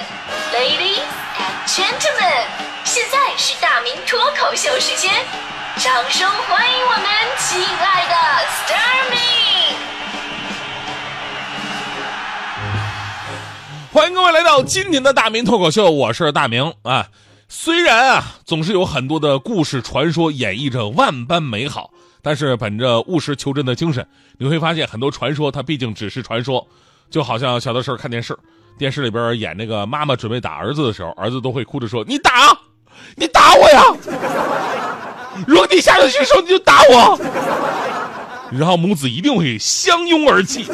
Ladies and gentlemen，现在是大明脱口秀时间，掌声欢迎我们亲爱的 Starmin。欢迎各位来到今天的大明脱口秀，我是大明啊。虽然啊，总是有很多的故事传说演绎着万般美好，但是本着务实求真的精神，你会发现很多传说它毕竟只是传说。就好像小的时候看电视，电视里边演那个妈妈准备打儿子的时候，儿子都会哭着说：“你打，你打我呀！如果你下得去手，你就打我。”然后母子一定会相拥而泣。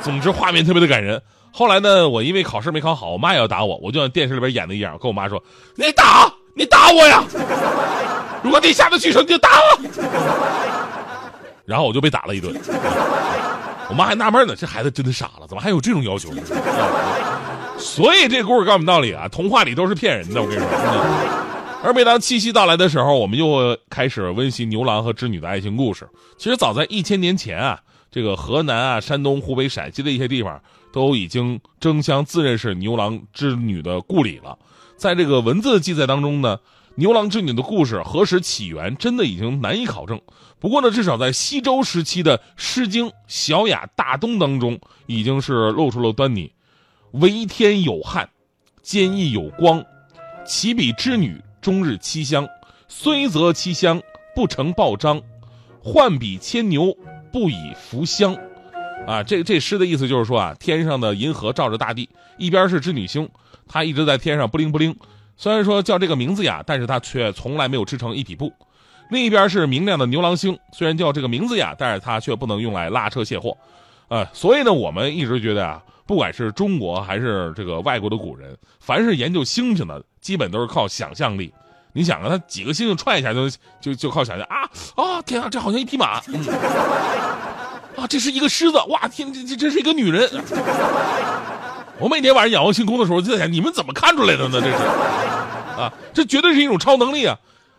总之画面特别的感人。后来呢，我因为考试没考好，我妈也要打我，我就像电视里边演的一样，跟我妈说：“你打，你打我呀！如果你下得去手，你就打我。”然后我就被打了一顿。我妈还纳闷呢，这孩子真的傻了，怎么还有这种要求？所以这故事告诉我们道理啊，童话里都是骗人的。我跟你说，而每当七夕到来的时候，我们又开始温习牛郎和织女的爱情故事。其实早在一千年前啊，这个河南啊、山东、湖北、陕西的一些地方都已经争相自认是牛郎织女的故里了。在这个文字记载当中呢。牛郎织女的故事何时起源，真的已经难以考证。不过呢，至少在西周时期的《诗经·小雅·大东》当中，已经是露出了端倪。为天有汉，坚毅有光，其比织女终日栖香。虽则栖香，不成报章。换比牵牛，不以服香。啊，这这诗的意思就是说啊，天上的银河照着大地，一边是织女星，她一直在天上不灵不灵。虽然说叫这个名字呀，但是它却从来没有织成一匹布。另一边是明亮的牛郎星，虽然叫这个名字呀，但是它却不能用来拉车卸货。呃，所以呢，我们一直觉得啊，不管是中国还是这个外国的古人，凡是研究星星的，基本都是靠想象力。你想啊，他几个星星串一下就就就靠想象啊啊！天啊，这好像一匹马，啊，这是一个狮子，哇天，这这这是一个女人。我每天晚上仰望星空的时候，就在想，你们怎么看出来的呢？这是，啊，这绝对是一种超能力啊！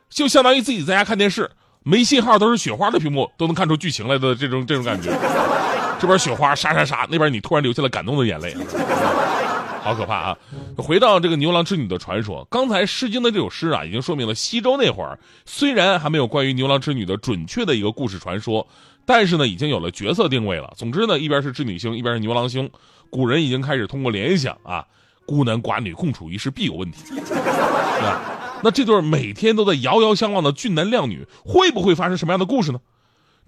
就相当于自己在家看电视，没信号都是雪花的屏幕，都能看出剧情来的这种这种感觉。这边雪花沙沙沙，那边你突然流下了感动的眼泪，好可怕啊！回到这个牛郎织女的传说，刚才《诗经》的这首诗啊，已经说明了西周那会儿虽然还没有关于牛郎织女的准确的一个故事传说，但是呢，已经有了角色定位了。总之呢，一边是织女星，一边是牛郎星。古人已经开始通过联想啊，孤男寡女共处一室必有问题，啊，那这对每天都在遥遥相望的俊男靓女，会不会发生什么样的故事呢？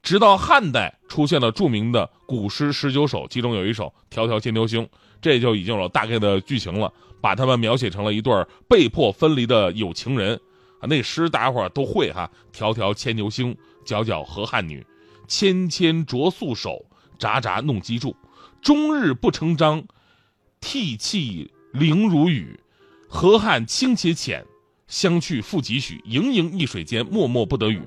直到汉代出现了著名的古诗十九首，其中有一首《迢迢牵牛星》，这就已经有大概的剧情了，把他们描写成了一对被迫分离的有情人啊。那诗大家伙都会哈，《迢迢牵牛星》，皎皎河汉女，纤纤擢素手，札札弄机杼。终日不成章，涕泣凌如雨。河汉清且浅，相去复几许？盈盈一水间，脉脉不得语。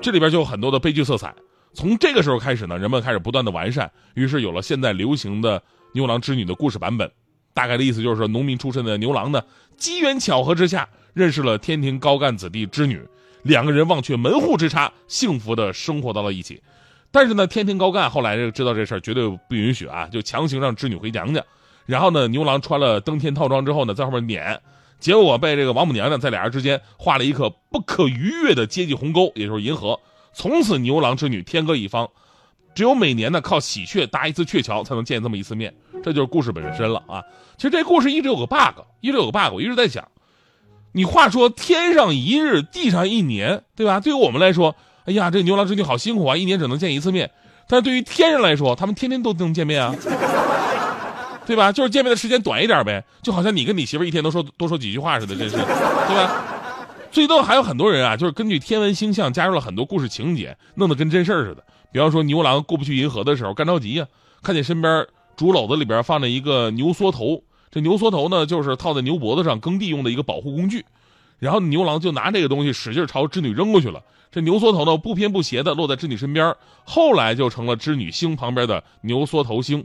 这里边就有很多的悲剧色彩。从这个时候开始呢，人们开始不断的完善，于是有了现在流行的牛郎织女的故事版本。大概的意思就是说，农民出身的牛郎呢，机缘巧合之下认识了天庭高干子弟织女，两个人忘却门户之差，幸福的生活到了一起。但是呢，天庭高干后来知道这事儿绝对不允许啊，就强行让织女回娘家。然后呢，牛郎穿了登天套装之后呢，在后面撵，结果被这个王母娘娘在俩人之间画了一颗不可逾越的阶级鸿沟，也就是银河。从此牛郎织女天各一方，只有每年呢靠喜鹊搭一次鹊桥才能见这么一次面。这就是故事本身了啊。其实这故事一直有个 bug，一直有个 bug，我一直在想，你话说天上一日，地上一年，对吧？对于我们来说。哎呀，这牛郎织女好辛苦啊，一年只能见一次面。但是对于天人来说，他们天天都能见面啊，对吧？就是见面的时间短一点呗，就好像你跟你媳妇一天都说多说几句话似的，真是，对吧？最多还有很多人啊，就是根据天文星象加入了很多故事情节，弄得跟真事儿似的。比方说牛郎过不去银河的时候，干着急呀，看见身边竹篓子里边放着一个牛缩头，这牛缩头呢，就是套在牛脖子上耕地用的一个保护工具。然后牛郎就拿这个东西使劲朝织女扔过去了，这牛缩头呢不偏不斜的落在织女身边，后来就成了织女星旁边的牛缩头星。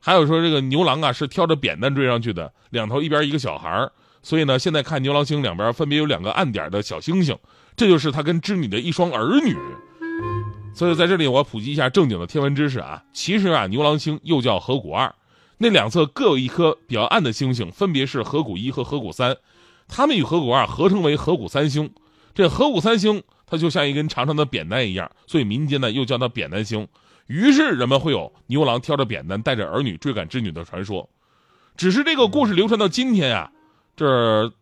还有说这个牛郎啊是挑着扁担追上去的，两头一边一个小孩所以呢现在看牛郎星两边分别有两个暗点的小星星，这就是他跟织女的一双儿女。所以在这里我要普及一下正经的天文知识啊，其实啊牛郎星又叫河谷二，那两侧各有一颗比较暗的星星，分别是河谷一和河谷三，它们与河谷二合称为河谷三星。这河谷三星它就像一根长长的扁担一样，所以民间呢又叫它扁担星。于是人们会有牛郎挑着扁担带着儿女追赶织女的传说。只是这个故事流传到今天呀，这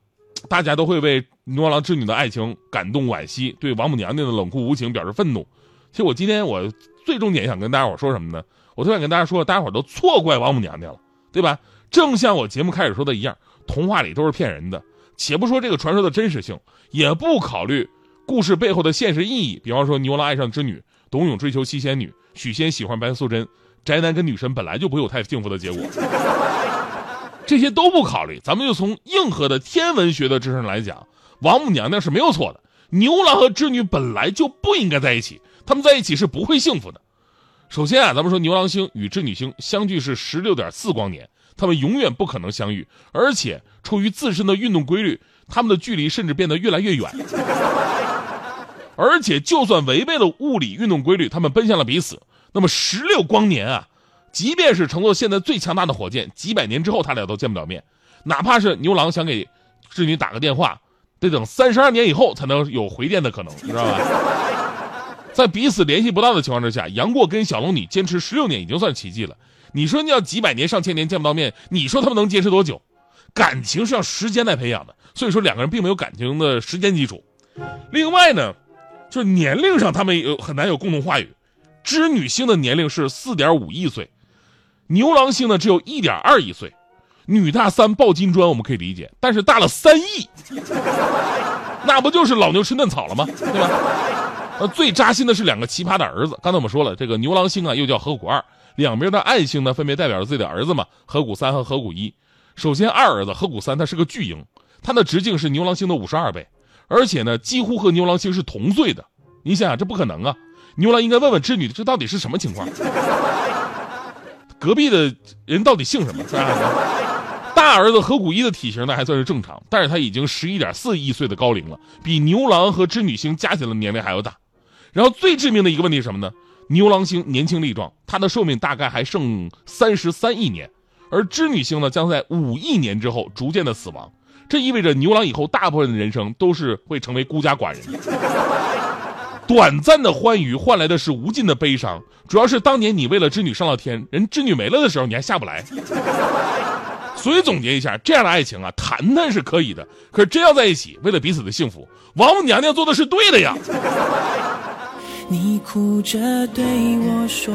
大家都会为牛郎织女的爱情感动惋惜，对王母娘娘的冷酷无情表示愤怒。其实我今天我最重点想跟大家伙说什么呢？我特想跟大家说，大家伙都错怪王母娘娘了，对吧？正像我节目开始说的一样，童话里都是骗人的。且不说这个传说的真实性，也不考虑故事背后的现实意义。比方说，牛郎爱上织女，董永追求七仙女，许仙喜欢白素贞，宅男跟女神本来就不会有太幸福的结果。这些都不考虑，咱们就从硬核的天文学的知识来讲，王母娘娘是没有错的。牛郎和织女本来就不应该在一起，他们在一起是不会幸福的。首先啊，咱们说牛郎星与织女星相距是十六点四光年，他们永远不可能相遇，而且出于自身的运动规律，他们的距离甚至变得越来越远。而且就算违背了物理运动规律，他们奔向了彼此，那么十六光年啊！即便是乘坐现在最强大的火箭，几百年之后他俩都见不了面。哪怕是牛郎想给织女打个电话，得等三十二年以后才能有回电的可能，你知道吧？在彼此联系不到的情况之下，杨过跟小龙女坚持十六年已经算奇迹了。你说你要几百年、上千年见不到面，你说他们能坚持多久？感情是要时间来培养的，所以说两个人并没有感情的时间基础。另外呢，就是年龄上他们有很难有共同话语。织女星的年龄是四点五亿岁。牛郎星呢只有一点二亿岁，女大三抱金砖我们可以理解，但是大了三亿，那不就是老牛吃嫩草了吗？对吧？呃，最扎心的是两个奇葩的儿子。刚才我们说了，这个牛郎星啊又叫河谷二，两边的暗星呢分别代表着自己的儿子嘛，河谷三和河谷一。首先二儿子河谷三他是个巨婴，他的直径是牛郎星的五十二倍，而且呢几乎和牛郎星是同岁的。你想想这不可能啊！牛郎应该问问织女，这到底是什么情况？隔壁的人到底姓什么？是吧？大儿子河谷一的体型呢还算是正常，但是他已经十一点四亿岁的高龄了，比牛郎和织女星加起来的年龄还要大。然后最致命的一个问题是什么呢？牛郎星年轻力壮，他的寿命大概还剩三十三亿年，而织女星呢将在五亿年之后逐渐的死亡。这意味着牛郎以后大部分的人生都是会成为孤家寡人。短暂的欢愉换来的是无尽的悲伤，主要是当年你为了织女上了天，人织女没了的时候你还下不来。所以总结一下，这样的爱情啊，谈谈是可以的，可是真要在一起，为了彼此的幸福，王母娘娘做的是对的呀。你哭着对我说，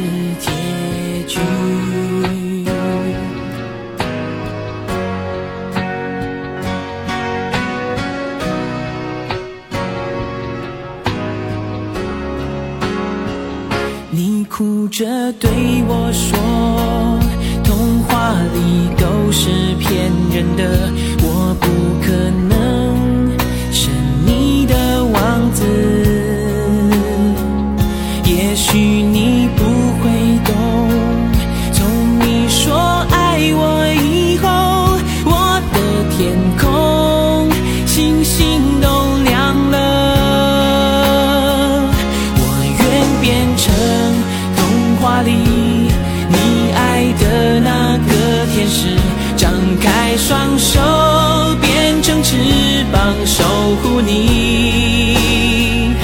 对我说。童话里都是骗人的，里你爱的那个。天使张开双手，变成翅膀守护你。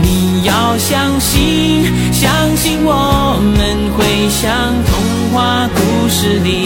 你要相信，相信我们会像童话故事里，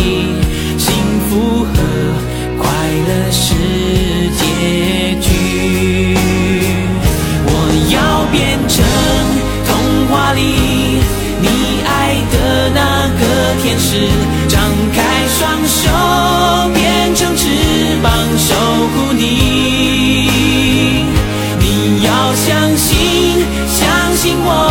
相信相信我。